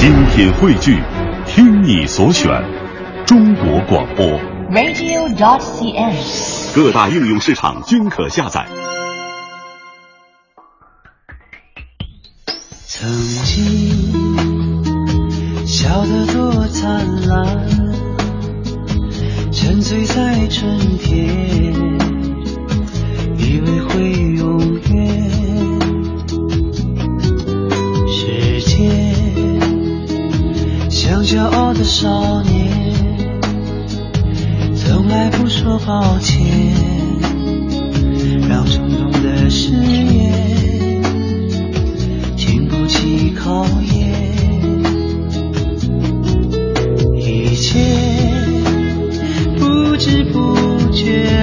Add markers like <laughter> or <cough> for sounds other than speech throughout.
精品汇聚，听你所选，中国广播。radio.dot.cn，。各大应用市场均可下载。曾经笑得多灿烂，沉醉在春天，以为会永远。骄傲的少年，从来不说抱歉，让冲动的誓言。经不起考验，一切不知不觉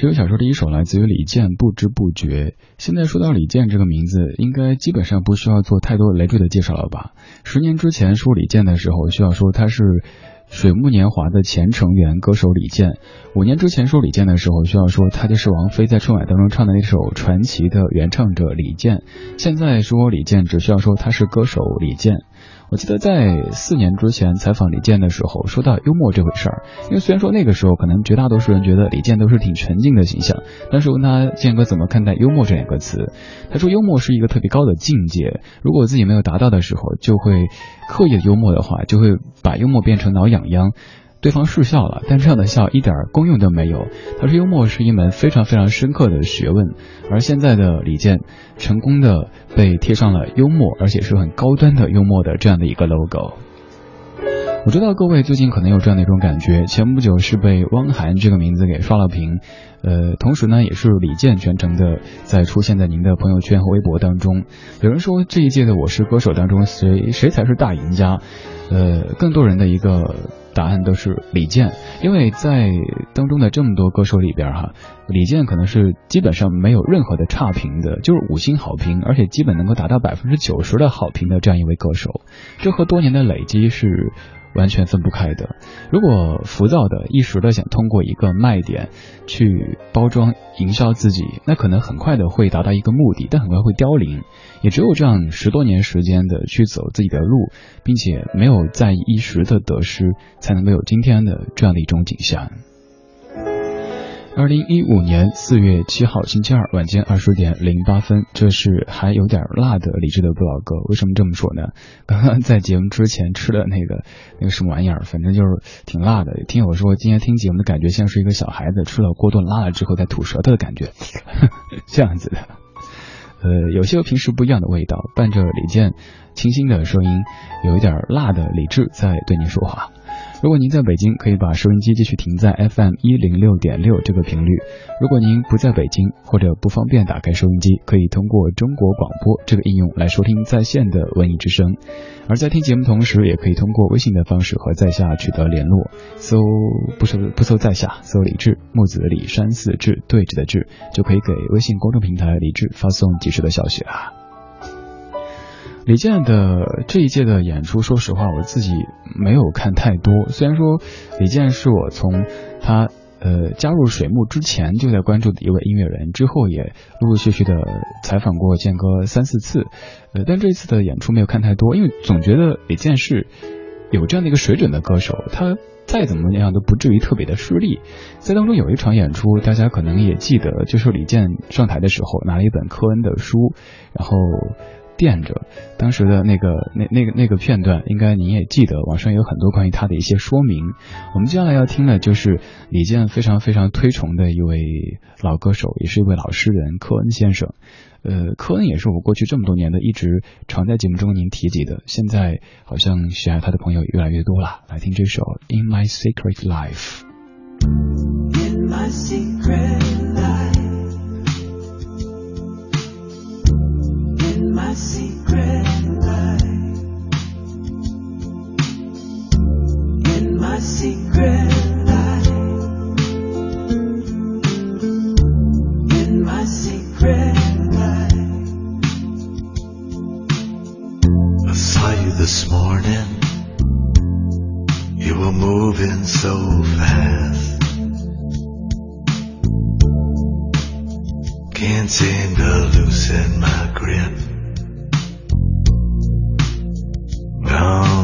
这首小说的一首来自于李健，《不知不觉》。现在说到李健这个名字，应该基本上不需要做太多累赘的介绍了吧？十年之前说李健的时候，需要说他是水木年华的前成员歌手李健；五年之前说李健的时候，需要说他就是王菲在春晚当中唱的那首传奇的原唱者李健。现在说李健，只需要说他是歌手李健。我记得在四年之前采访李健的时候，说到幽默这回事儿，因为虽然说那个时候可能绝大多数人觉得李健都是挺沉静的形象，但是问他健哥怎么看待幽默这两个词，他说幽默是一个特别高的境界，如果自己没有达到的时候，就会刻意的幽默的话，就会把幽默变成挠痒痒。对方是笑了，但这样的笑一点功用都没有。他说幽默是一门非常非常深刻的学问，而现在的李健成功的被贴上了幽默，而且是很高端的幽默的这样的一个 logo。我知道各位最近可能有这样的一种感觉，前不久是被汪涵这个名字给刷了屏，呃，同时呢也是李健全程的在出现在您的朋友圈和微博当中。有人说这一届的《我是歌手》当中谁谁才是大赢家？呃，更多人的一个答案都是李健，因为在当中的这么多歌手里边哈，李健可能是基本上没有任何的差评的，就是五星好评，而且基本能够达到百分之九十的好评的这样一位歌手，这和多年的累积是。完全分不开的。如果浮躁的一时的想通过一个卖点去包装营销自己，那可能很快的会达到一个目的，但很快会凋零。也只有这样十多年时间的去走自己的路，并且没有在意一时的得失，才能够有今天的这样的一种景象。二零一五年四月七号星期二晚间二十点零八分，这是还有点辣的李志的不老歌。为什么这么说呢？<laughs> 刚刚在节目之前吃的那个那个什么玩意儿，反正就是挺辣的。听友说今天听节目的感觉像是一个小孩子吃了过顿辣了之后在吐舌头的感觉，<laughs> 这样子的。呃，有些和平时不一样的味道，伴着李健清新的声音，有一点辣的李志在对您说话。如果您在北京，可以把收音机继续停在 FM 一零六点六这个频率。如果您不在北京或者不方便打开收音机，可以通过中国广播这个应用来收听在线的文艺之声。而在听节目同时，也可以通过微信的方式和在下取得联络。搜不搜不搜在下，搜李志木子李山寺志对峙的志，就可以给微信公众平台李志发送及时的消息了。李健的这一届的演出，说实话，我自己没有看太多。虽然说李健是我从他呃加入水木之前就在关注的一位音乐人，之后也陆陆续续的采访过健哥三四次，呃，但这一次的演出没有看太多，因为总觉得李健是有这样的一个水准的歌手，他再怎么样都不至于特别的失利。在当中有一场演出，大家可能也记得，就是李健上台的时候拿了一本科恩的书，然后。垫着当时的那个那那个那个片段，应该您也记得，网上有很多关于他的一些说明。我们接下来要听的就是李健非常非常推崇的一位老歌手，也是一位老诗人科恩先生。呃，科恩也是我过去这么多年的一直常在节目中您提及的，现在好像喜爱他的朋友越来越多了。来听这首《In》。my secret life. In my secret life. Can't seem to loosen my grip. Oh.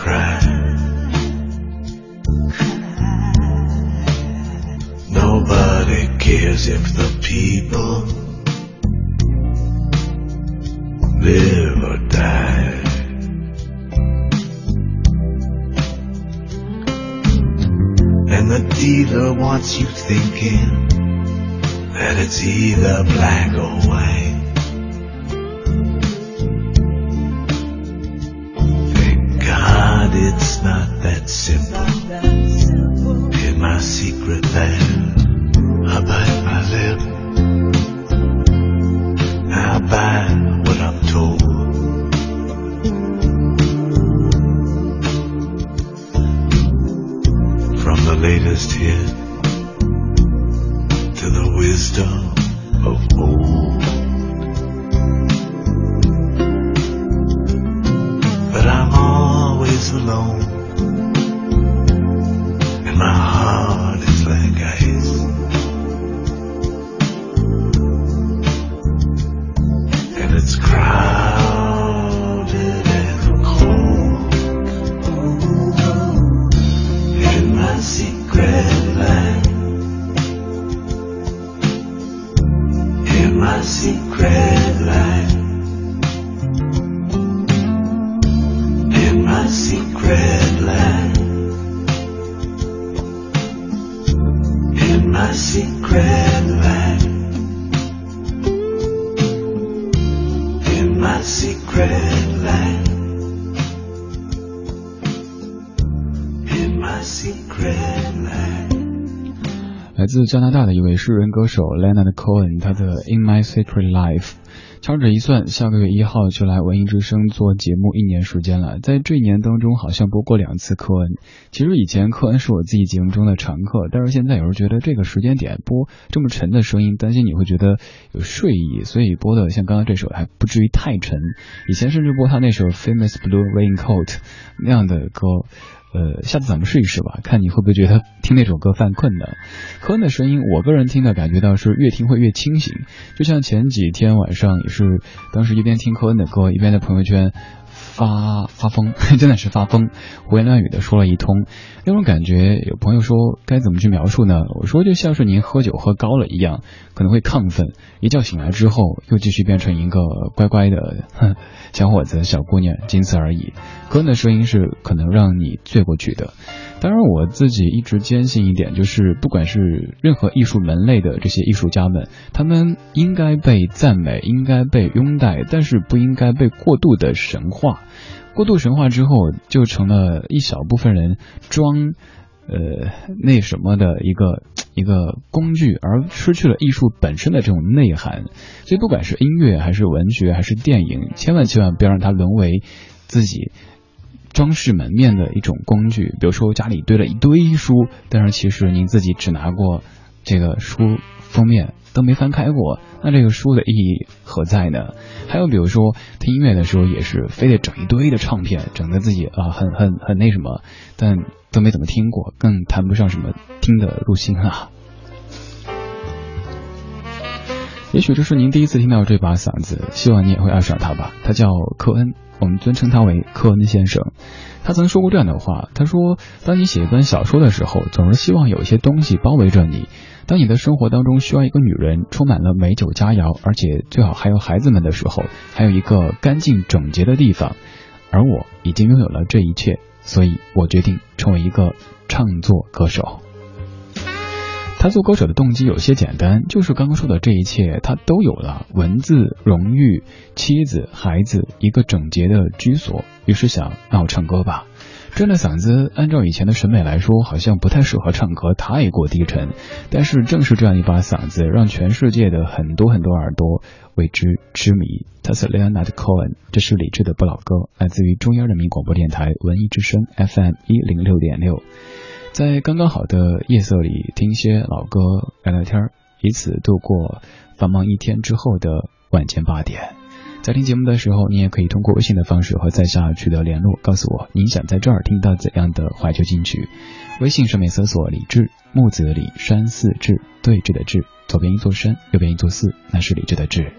cry. Nobody cares if the people live or die. And the dealer wants you thinking that it's either black or white. My secret land. In my secret land. In my secret land. 来自加拿大的一位诗人歌手 Leonard Cohen，他的《In My Secret Life》。掐指一算，下个月一号就来文艺之声做节目一年时间了。在这一年当中，好像播过两次科恩。其实以前科恩是我自己节目中的常客，但是现在有时候觉得这个时间点播这么沉的声音，担心你会觉得有睡意，所以播的像刚刚这首还不至于太沉。以前甚至播他那首《Famous Blue Raincoat》那样的歌。呃，下次咱们试一试吧，看你会不会觉得听那首歌犯困呢？科恩的声音，我个人听的感觉到是越听会越清醒，就像前几天晚上也是，当时一边听科恩的歌，一边在朋友圈发发疯，<laughs> 真的是发疯，胡言乱语的说了一通，那种感觉，有朋友说该怎么去描述呢？我说就像是您喝酒喝高了一样，可能会亢奋，一觉醒来之后又继续变成一个乖乖的 <laughs> 小伙子、小姑娘，仅此而已。哥的声音是可能让你醉过去的。当然，我自己一直坚信一点，就是不管是任何艺术门类的这些艺术家们，他们应该被赞美，应该被拥戴，但是不应该被过度的神化。过度神化之后，就成了一小部分人装。呃，那什么的一个一个工具，而失去了艺术本身的这种内涵。所以，不管是音乐还是文学还是电影，千万千万不要让它沦为自己装饰门面的一种工具。比如说，家里堆了一堆书，但是其实您自己只拿过这个书封面。都没翻开过，那这个书的意义何在呢？还有比如说听音乐的时候，也是非得整一堆的唱片，整得自己啊很很很那什么，但都没怎么听过，更谈不上什么听得入心啊。也许这是您第一次听到这把嗓子，希望你也会爱上它吧。他叫科恩，我们尊称他为科恩先生。他曾说过这样的话：他说，当你写一本小说的时候，总是希望有一些东西包围着你。当你的生活当中需要一个女人，充满了美酒佳肴，而且最好还有孩子们的时候，还有一个干净整洁的地方。而我已经拥有了这一切，所以我决定成为一个唱作歌手。他做歌手的动机有些简单，就是刚刚说的这一切他都有了：文字、荣誉、妻子、孩子，一个整洁的居所。于是想，那我唱歌吧。这样的嗓子，按照以前的审美来说，好像不太适合唱歌，太过低沉。但是正是这样一把嗓子，让全世界的很多很多耳朵为之痴迷。他是 Leonard Cohen，这是李志的不老歌，来自于中央人民广播电台文艺之声 FM 一零六点六。在刚刚好的夜色里，听些老歌，聊聊天，以此度过繁忙一天之后的晚间八点。在听节目的时候，你也可以通过微信的方式和在下取得联络，告诉我您想在这儿听到怎样的怀旧金曲。微信上面搜索“李志木子李山寺志对峙的志”，左边一座山，右边一座寺，那是李志的志。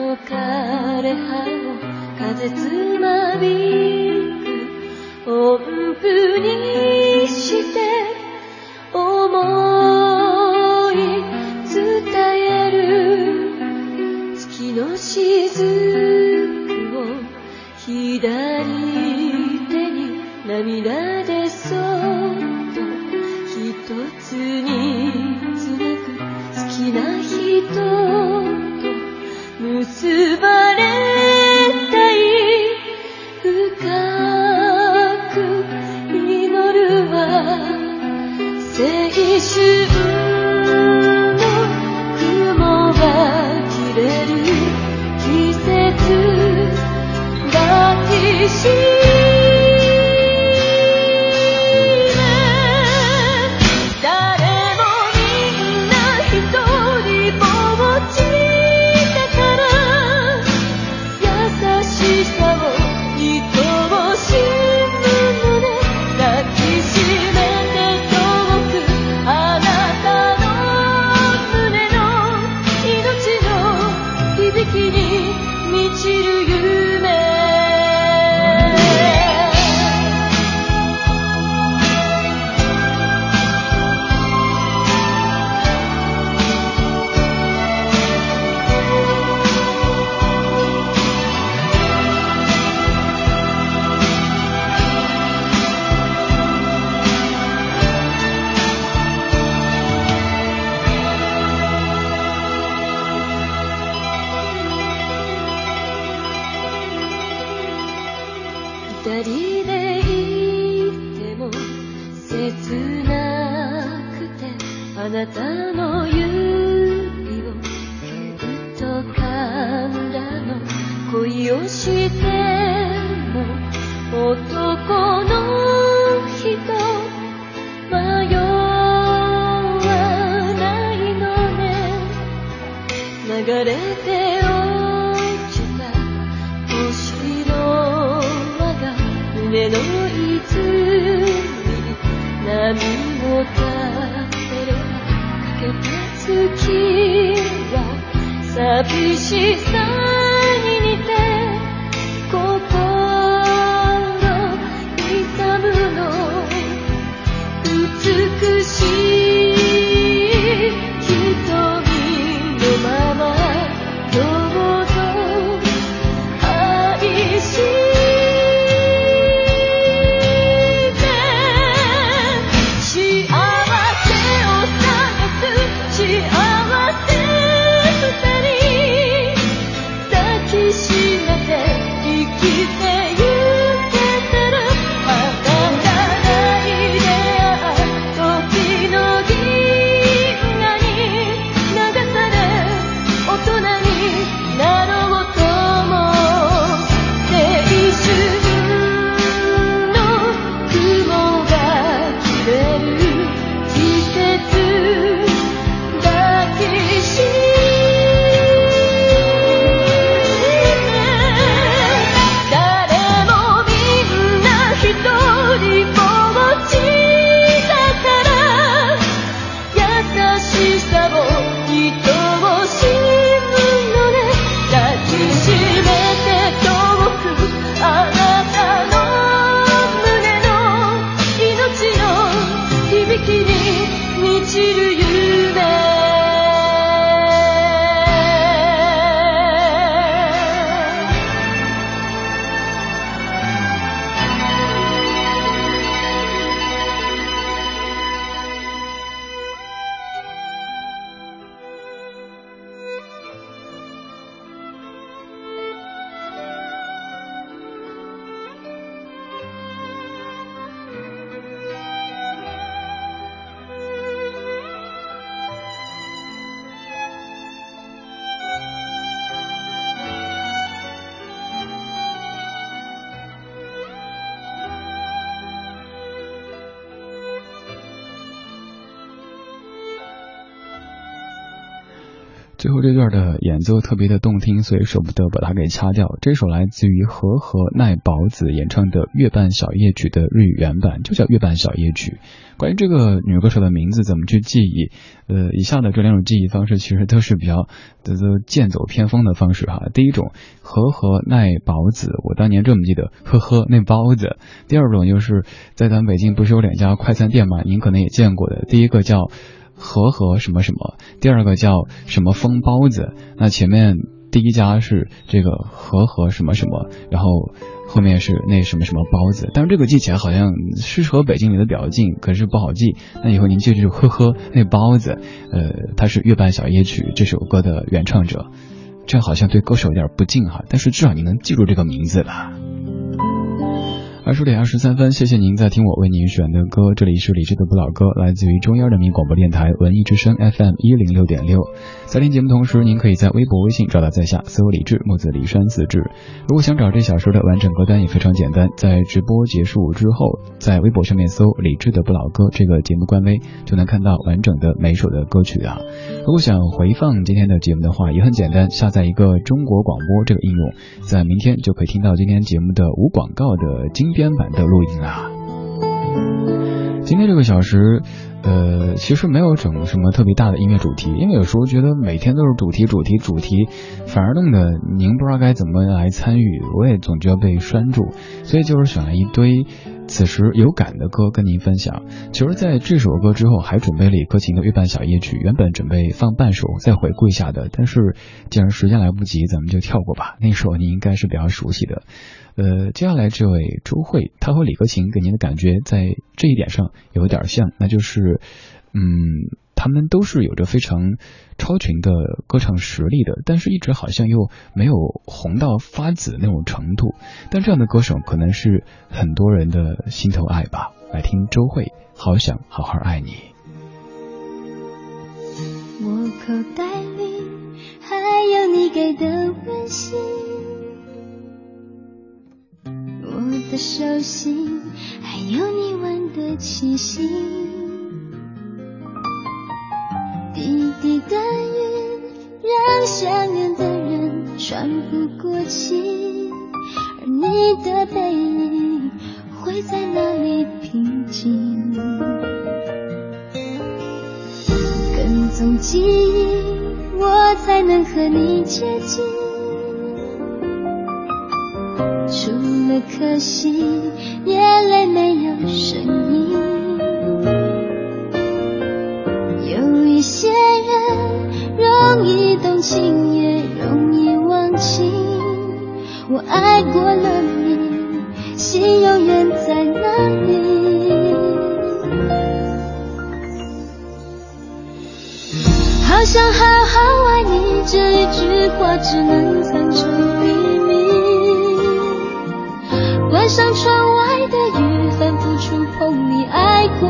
枯葉を風つまびく音符にして思い伝える。月の雫を左手に涙で最后这段的演奏特别的动听，所以舍不得把它给掐掉。这首来自于和和奈保子演唱的《月半小夜曲》的日语原版就叫《月半小夜曲》。关于这个女歌手的名字怎么去记忆，呃，以下的这两种记忆方式其实都是比较的都剑走偏锋的方式哈。第一种，和和奈保子，我当年这么记得，呵呵，那包子。第二种就是在咱们北京不是有两家快餐店吗？您可能也见过的，第一个叫。和和什么什么。第二个叫什么风包子。那前面第一家是这个和和什么什么然后后面是那什么什么包子。但是这个记起来好像是和北京离得比较近可是不好记。那以后您记住呵呵那包子。呃他是月半小夜曲这首歌的原唱者。这好像对歌手有点不敬哈但是至少你能记住这个名字了二十点二十三分，谢谢您在听我为您选的歌。这里是李志的不老歌，来自于中央人民广播电台文艺之声 FM 一零六点六。在听节目同时，您可以在微博、微信找到在下，搜李志木子李山四志。如果想找这小时的完整歌单也非常简单，在直播结束之后，在微博上面搜李志的不老歌这个节目官微，就能看到完整的每首的歌曲啊。如果想回放今天的节目的话，也很简单，下载一个中国广播这个应用，在明天就可以听到今天节目的无广告的精。编版的录音啦。今天这个小时，呃，其实没有整什么特别大的音乐主题，因为有时候觉得每天都是主题、主题、主题，反而弄得您不知道该怎么来参与，我也总觉得被拴住，所以就是选了一堆。此时有感的歌跟您分享。其实，在这首歌之后，还准备了李克勤的《月半小夜曲》，原本准备放半首再回顾一下的，但是既然时间来不及，咱们就跳过吧。<laughs> 那首您应该是比较熟悉的。呃，接下来这位周慧，她和李克勤给您的感觉在这一点上有点像，那就是，嗯。他们都是有着非常超群的歌唱实力的，但是一直好像又没有红到发紫那种程度。但这样的歌手可能是很多人的心头爱吧。来听周慧，好想好好爱你。我口袋里还有你给的温馨，我的手心还有你吻的气息。滴滴的雨让想念的人喘不过气，而你的背影会在哪里平静？跟踪记忆，我才能和你接近。除了可惜，眼泪没有声音。有容易动情，也容易忘情。我爱过了你，心永远在哪里？好想好好爱你，这一句话只能藏成秘密。关上窗外的雨，反复触碰你爱过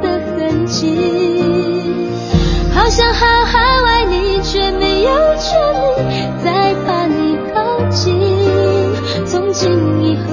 的痕迹。想好好爱你，却没有权利再把你抱紧。从今以后，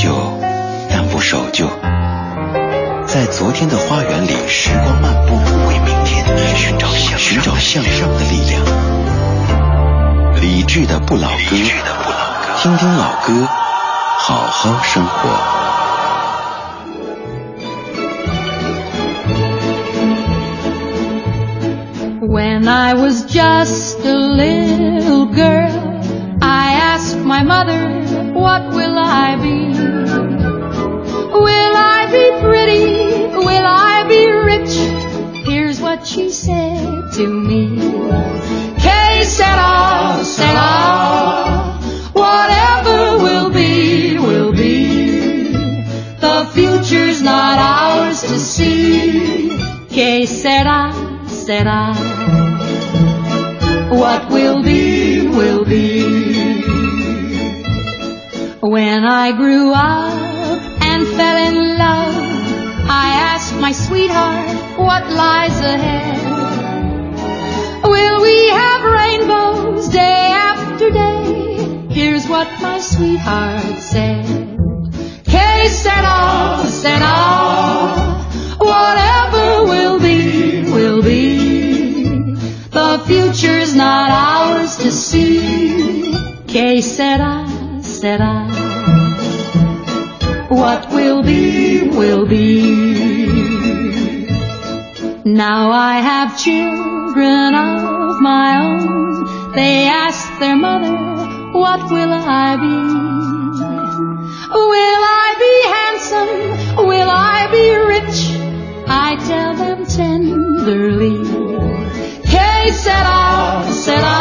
旧，但不守旧。在昨天的花园里，时光漫步，为明天寻找寻找向上的力量。理智的不老歌，听听老歌，好好生活。When I was just a little girl, I asked my mother, what will I be? Will I be pretty? Will I be rich? Here's what she said to me. Que sera, sera, whatever will be, will be. The future's not ours to see. Que sera, sera. I grew up and fell in love, I asked my sweetheart what lies ahead. Will we have rainbows day after day? Here's what my sweetheart said. Que sera, sera, whatever will be, will be. The future's not ours to see. Que sera, sera. Be, will be. Now I have children of my own. They ask their mother, what will I be? Will I be handsome? Will I be rich? I tell them tenderly. Que sera, sera.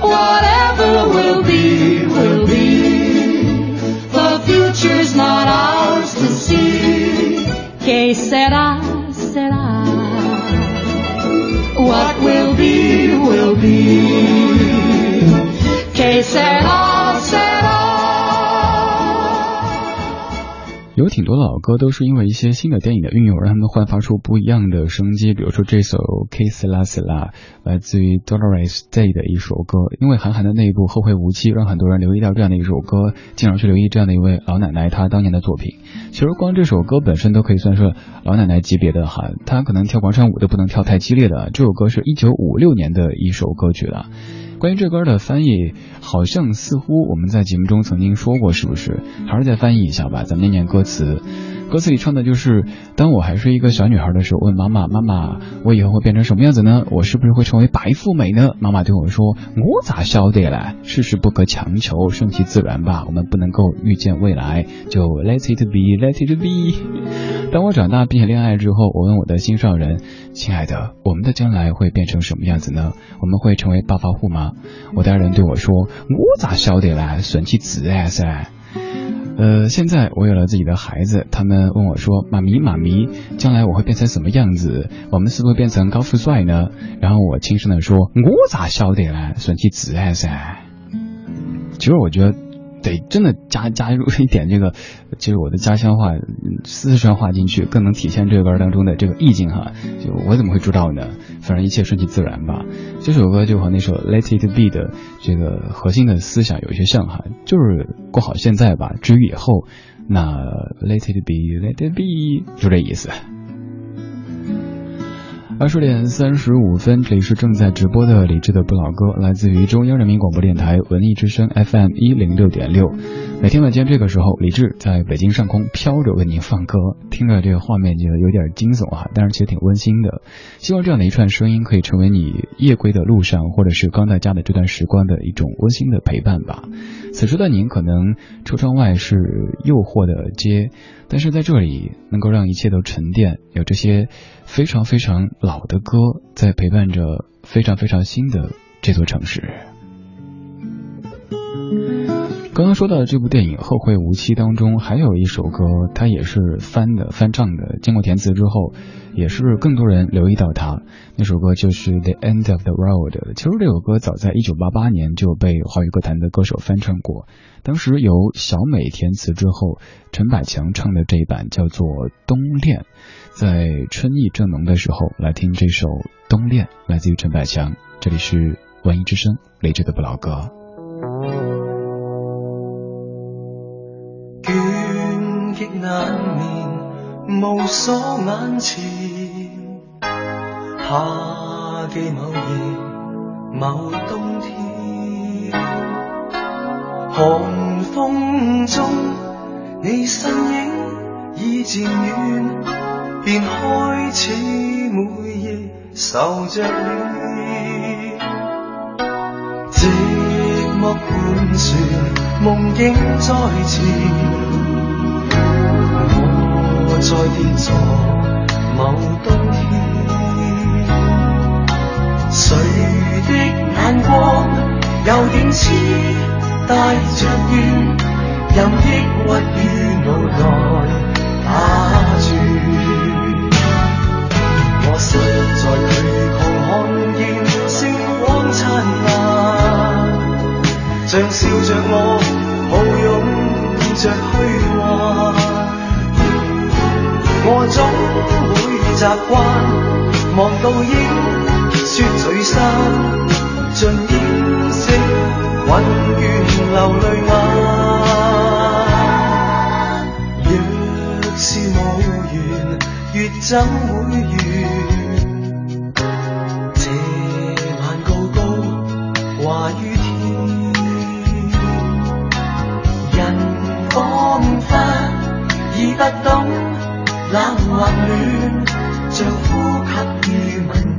Whatever will be, will be. Que sera, sera. What will be, will be. Que sera, 有挺多老歌都是因为一些新的电影的运用，让他们焕发出不一样的生机。比如说这首《K s La s La》来自于 Dolores Day 的一首歌，因为韩寒的那部《后会无期》，让很多人留意到这样的一首歌，进而去留意这样的一位老奶奶她当年的作品。其实光这首歌本身都可以算是老奶奶级别的哈，她可能跳广场舞都不能跳太激烈的。这首歌是一九五六年的一首歌曲了。关于这歌的翻译，好像似乎我们在节目中曾经说过，是不是？还是再翻译一下吧，咱们念念歌词。歌词里唱的就是，当我还是一个小女孩的时候，问妈妈：“妈妈，我以后会变成什么样子呢？我是不是会成为白富美呢？”妈妈对我说：“我咋晓得嘞？世事不可强求，顺其自然吧。我们不能够预见未来，就 let it be，let it be。<laughs> ”当我长大并且恋爱之后，我问我的心上人：“亲爱的，我们的将来会变成什么样子呢？我们会成为暴发户吗？”我的爱人对我说：“我咋晓得嘞？顺其自然噻。”呃，现在我有了自己的孩子，他们问我说：“妈咪，妈咪，将来我会变成什么样子？我们是不是变成高富帅呢？”然后我轻声地说：“我咋晓得呢？顺其自然噻。”其实我觉得。得真的加加入一点这个，就是我的家乡话、四川话进去，更能体现这个歌当中的这个意境哈。就我怎么会知道呢？反正一切顺其自然吧。这首歌就和那首《Let It Be》的这个核心的思想有一些像哈，就是过好现在吧。至于以后，那 Let It Be，Let It Be，就这意思。二十点三十五分，这里是正在直播的李志的不老歌，来自于中央人民广播电台文艺之声 FM 一零六点六。每天晚间这个时候，李志在北京上空飘着为您放歌，听着这个画面就有点惊悚哈，但是其实挺温馨的。希望这样的一串声音可以成为你夜归的路上，或者是刚在家的这段时光的一种温馨的陪伴吧。此时的您可能车窗外是诱惑的街。但是在这里，能够让一切都沉淀，有这些非常非常老的歌，在陪伴着非常非常新的这座城市。刚刚说到这部电影《后会无期》当中，还有一首歌，它也是翻的翻唱的，经过填词之后，也是更多人留意到它。那首歌就是《The End of the Road》。其实这首歌早在一九八八年就被华语歌坛的歌手翻唱过，当时由小美填词之后，陈百强唱的这一版叫做《冬恋》。在春意正浓的时候来听这首《冬恋》，来自于陈百强。这里是文艺之声，雷志的不老歌。难眠，无锁眼前。夏季某夜，某冬天，寒风中，你身影已渐远，便开始每夜愁着你。寂寞盘旋，梦境再现，我再跌坐某冬天。谁的眼光有点痴，带着怨，任抑郁与脑内打转。我实在虚穷看见星光灿烂，像笑着我抱拥着虚幻。我总会习惯望到英。说聚散，尽掩饰，混乱流泪眼。若是无缘，越怎会圆？这晚高高挂于天，人仿佛已不懂冷或暖，像呼吸与吻。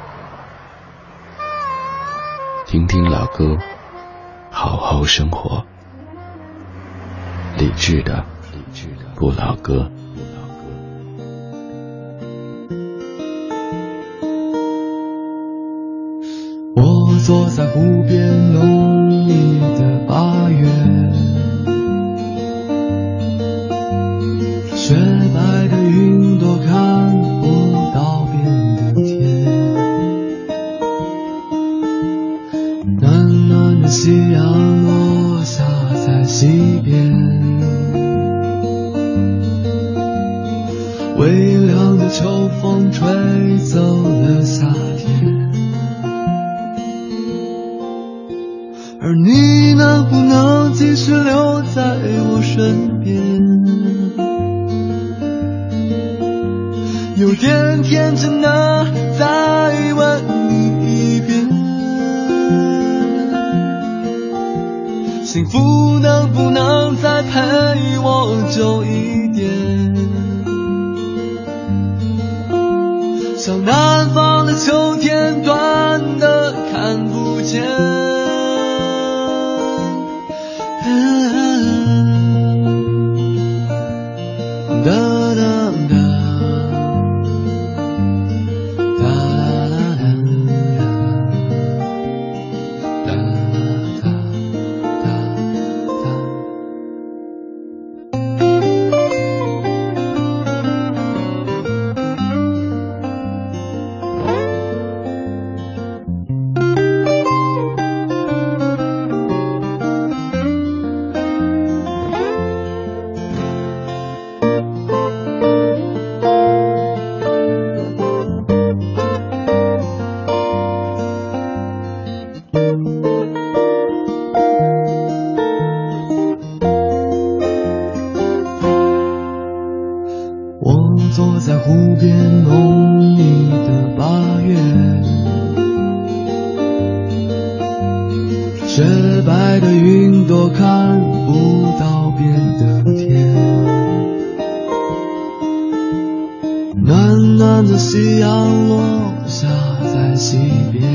听听老歌，好好生活。理智的不老歌。微凉的秋风吹走了夏天，而你能不能继续留在我身边？有点天真的再问你一遍。幸福能不能再陪我久一点？雪白的云朵看不到边的天暖暖的夕阳落下在西边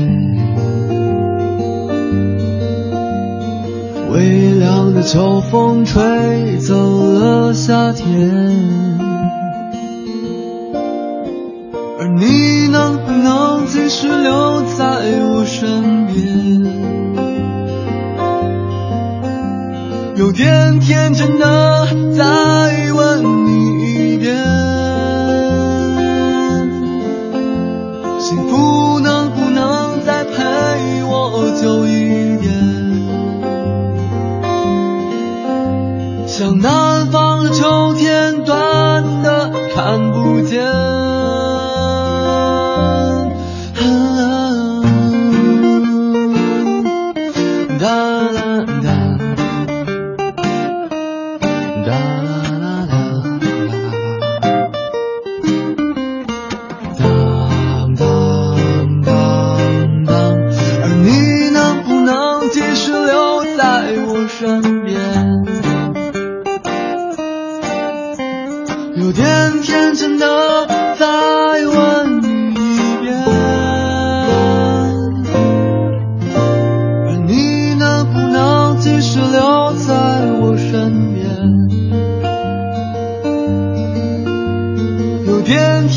微凉的秋风吹走了夏天天真的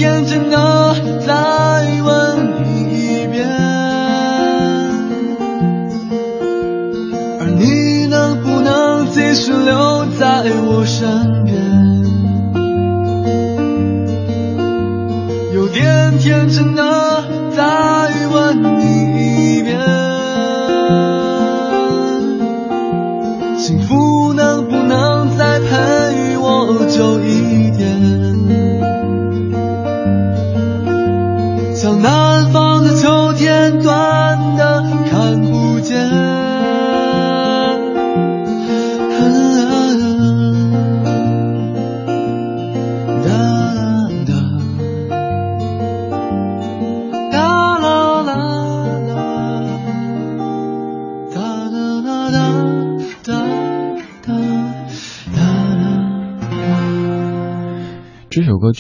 天真的再问你一遍而你能不能继续留在我身边？有点天真的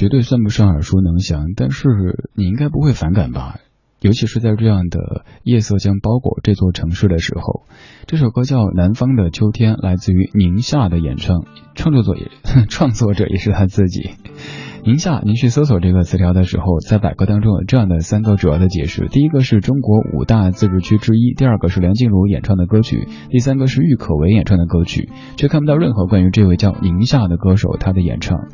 绝对算不上耳熟能详，但是你应该不会反感吧？尤其是在这样的夜色将包裹这座城市的时候。这首歌叫《南方的秋天》，来自于宁夏的演唱，创作者也 <laughs> 创作者也是他自己。宁夏，您去搜索这个词条的时候，在百科当中有这样的三个主要的解释：第一个是中国五大自治区之一，第二个是梁静茹演唱的歌曲，第三个是郁可唯演唱的歌曲，却看不到任何关于这位叫宁夏的歌手他的演唱。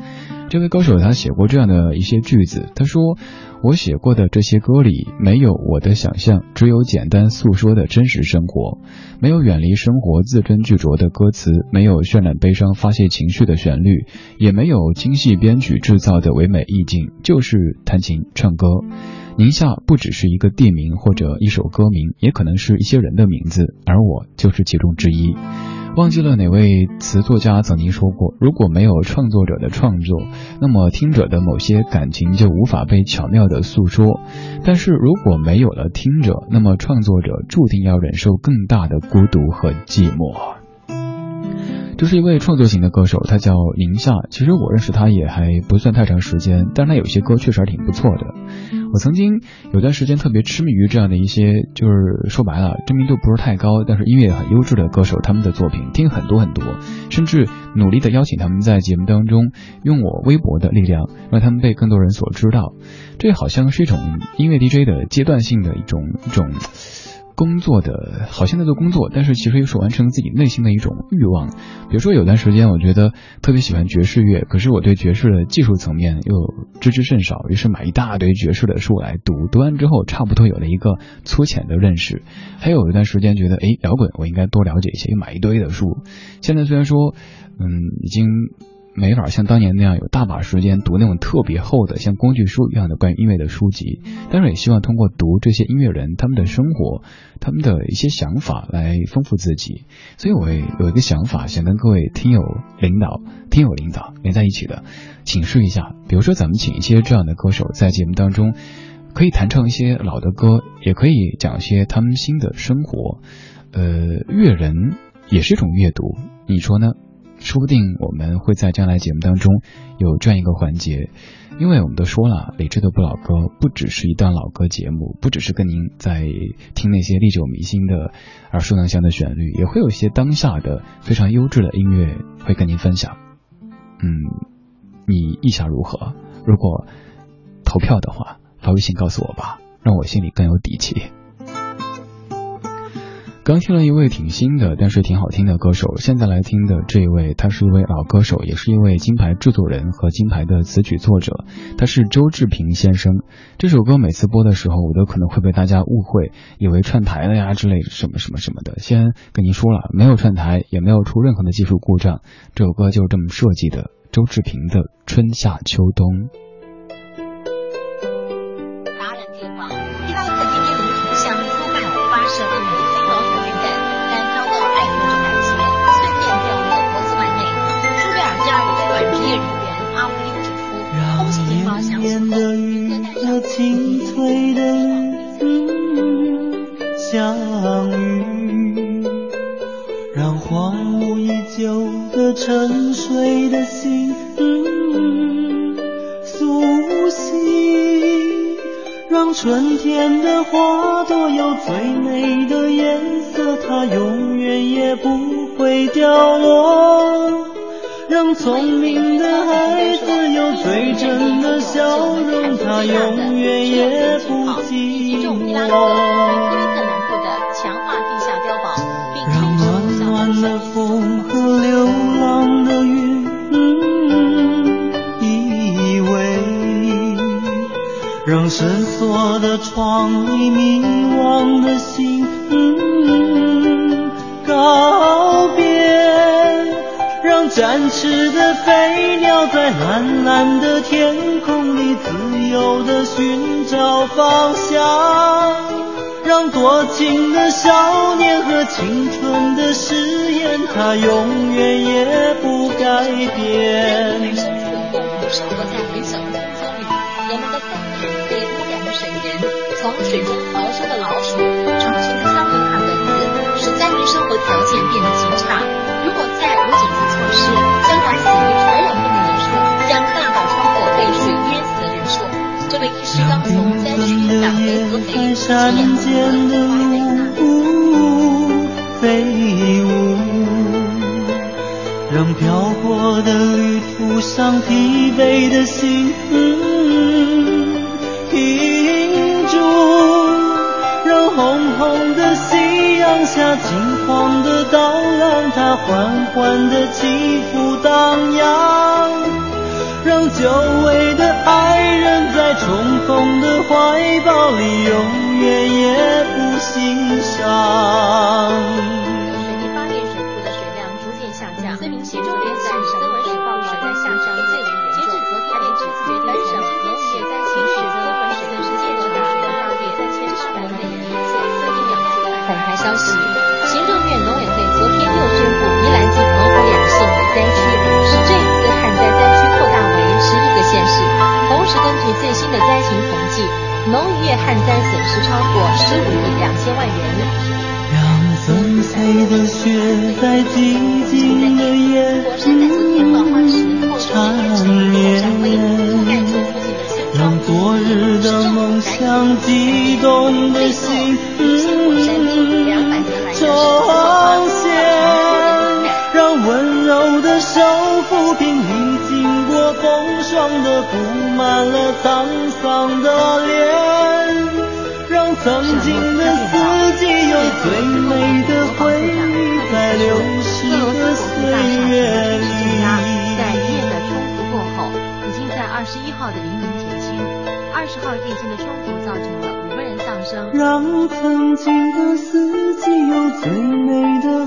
这位歌手他写过这样的一些句子，他说：“我写过的这些歌里没有我的想象，只有简单诉说的真实生活，没有远离生活字斟句酌的歌词，没有渲染悲伤发泄情绪的旋律，也没有精细编曲制造的唯美意境，就是弹琴唱歌。宁夏不只是一个地名或者一首歌名，也可能是一些人的名字，而我就是其中之一。”忘记了哪位词作家曾经说过，如果没有创作者的创作，那么听者的某些感情就无法被巧妙的诉说；但是如果没有了听者，那么创作者注定要忍受更大的孤独和寂寞。这是一位创作型的歌手，他叫宁夏。其实我认识他也还不算太长时间，但他有些歌确实还挺不错的。我曾经有段时间特别痴迷于这样的一些，就是说白了知名度不是太高，但是音乐很优质的歌手，他们的作品听很多很多，甚至努力的邀请他们在节目当中用我微博的力量，让他们被更多人所知道。这好像是一种音乐 DJ 的阶段性的一种一种。工作的好像在做工作，但是其实又是完成自己内心的一种欲望。比如说有段时间，我觉得特别喜欢爵士乐，可是我对爵士的技术层面又知之甚少，于是买一大堆爵士的书来读，读完之后差不多有了一个粗浅的认识。还有一段时间觉得，哎，摇滚我应该多了解一些，又买一堆的书。现在虽然说，嗯，已经。没法像当年那样有大把时间读那种特别厚的像工具书一样的关于音乐的书籍，但是也希望通过读这些音乐人他们的生活，他们的一些想法来丰富自己。所以我有一个想法，想跟各位听友领导、听友领导连在一起的，请示一下。比如说，咱们请一些这样的歌手在节目当中，可以弹唱一些老的歌，也可以讲一些他们新的生活。呃，阅人也是一种阅读，你说呢？说不定我们会在将来节目当中有这样一个环节，因为我们都说了，理智的不老歌不只是一段老歌节目，不只是跟您在听那些历久弥新的耳熟能详的旋律，也会有一些当下的非常优质的音乐会跟您分享。嗯，你意下如何？如果投票的话，发微信告诉我吧，让我心里更有底气。刚听了一位挺新的，但是挺好听的歌手。现在来听的这一位，他是一位老歌手，也是一位金牌制作人和金牌的词曲作者。他是周志平先生。这首歌每次播的时候，我都可能会被大家误会，以为串台了呀之类什么什么什么的。先跟您说了，没有串台，也没有出任何的技术故障。这首歌就是这么设计的。周志平的《春夏秋冬》。沉睡的心苏醒，让春天的花朵有最美的颜色，它永远也不会凋落。让聪明的孩子有最真的笑容，他永远也不寂寞。让暖暖的我的窗里迷惘的心嗯告别。让展翅的飞鸟在蓝蓝的天空里自由地寻找方向，让多情的少年和青春的誓言，它永远也不改变。水中逃生的老鼠，成群的苍蝇和蚊子，使灾民生活条件变得极差。如果再无紧急措施，将把死于传染病的人数，将大大超过被水淹死的人数。这位医师刚从灾区赶回合肥，接养的飞舞，让漂泊的旅途上疲惫的心下金黄的稻浪，它缓缓的起伏荡漾，让久违的爱人，在重逢的怀抱里，永远也不心伤。最新的灾情统计，农渔业旱灾损失超过十五亿两千万元。让粉碎的雪在寂静的夜缠绵，让昨日的梦想激动的心重现，让温柔的手抚平历经过风霜的布满了沧桑的脸，让曾经的四季有最美的回忆在流逝的岁月里。在一夜的冲突过后，已经在二十一号的黎明减轻。二十号夜间的冲突造成了五个人丧生。让曾经的四季有最美的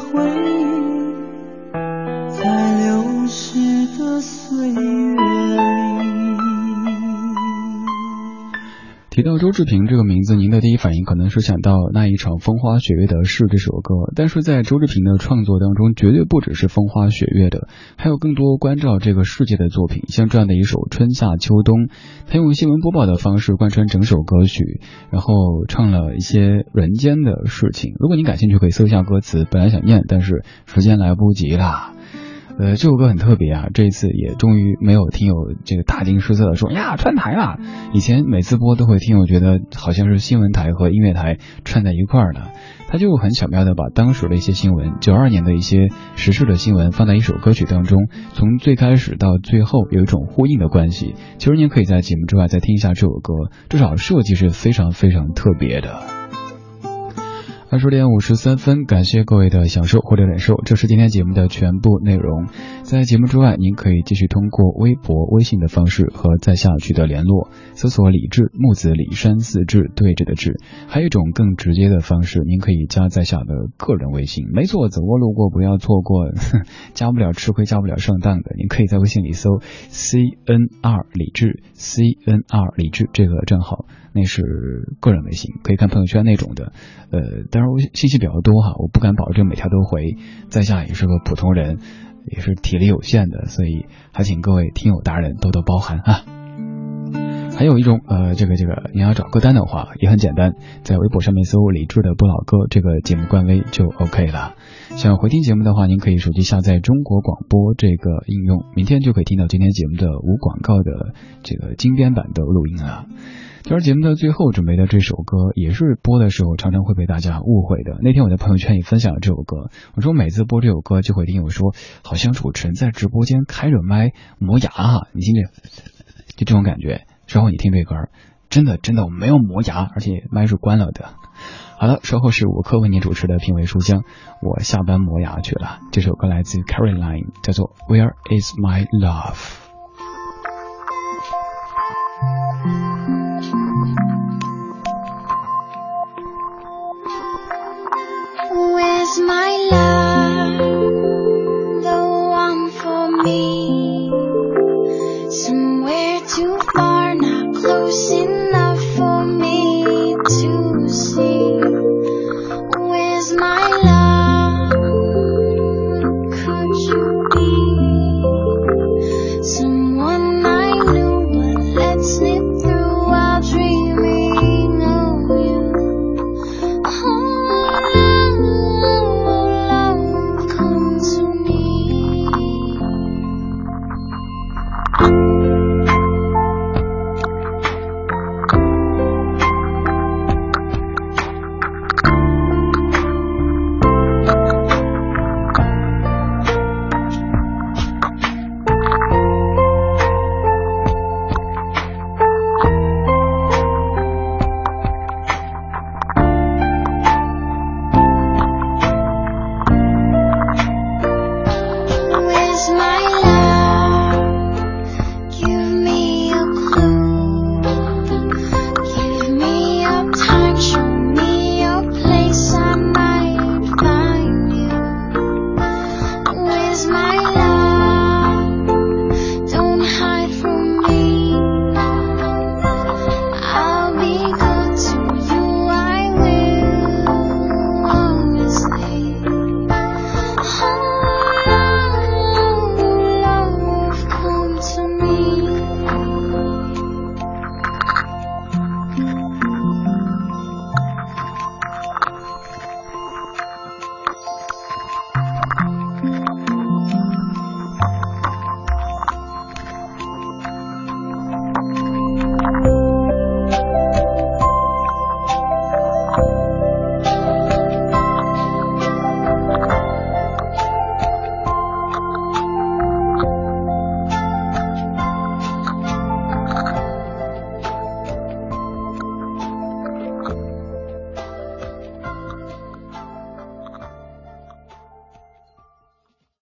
提到周志平这个名字，您的第一反应可能是想到那一场风花雪月的事这首歌，但是在周志平的创作当中，绝对不只是风花雪月的，还有更多关照这个世界的作品，像这样的一首《春夏秋冬》，他用新闻播报的方式贯穿整首歌曲，然后唱了一些人间的事情。如果您感兴趣，可以搜一下歌词，本来想念，但是时间来不及啦。呃，这首歌很特别啊，这一次也终于没有听友这个大惊失色的说呀串台了。以前每次播都会听友觉得好像是新闻台和音乐台串在一块儿的，他就很巧妙的把当时的一些新闻，九二年的一些时事的新闻放在一首歌曲当中，从最开始到最后有一种呼应的关系。其实您可以在节目之外再听一下这首歌，至少设计是非常非常特别的。二十点五十三分，感谢各位的享受或者忍受，这是今天节目的全部内容。在节目之外，您可以继续通过微博、微信的方式和在下取得联络，搜索“李志木子李山四志对着的志”。还有一种更直接的方式，您可以加在下的个人微信。没错，走过路过不要错过，加不了吃亏，加不了上当的。您可以在微信里搜 “c n r 李志 c n r 李志这个账号。那是个人微信，可以看朋友圈那种的，呃，当然我信息比较多哈，我不敢保证每条都回，在下也是个普通人，也是体力有限的，所以还请各位听友达人多多包涵啊。还有一种呃，这个这个，你要找歌单的话也很简单，在微博上面搜李志的不老歌这个节目官微就 OK 了。想回听节目的话，您可以手机下载中国广播这个应用，明天就可以听到今天节目的无广告的这个精编版的录音了。今儿节目的最后准备的这首歌，也是播的时候常常会被大家误会的。那天我在朋友圈里分享了这首歌，我说每次播这首歌就会听我说：‘好像主持人在直播间开着麦磨牙哈’。你听里 <laughs> 就这种感觉，稍后你听这歌，真的真的我没有磨牙，而且麦是关了的。好了，稍后是我克为你主持的《品味书香》，我下班磨牙去了。这首歌来自于 Caroline，叫做《Where Is My Love》。was my love, the one for me? Somewhere too far, not close enough.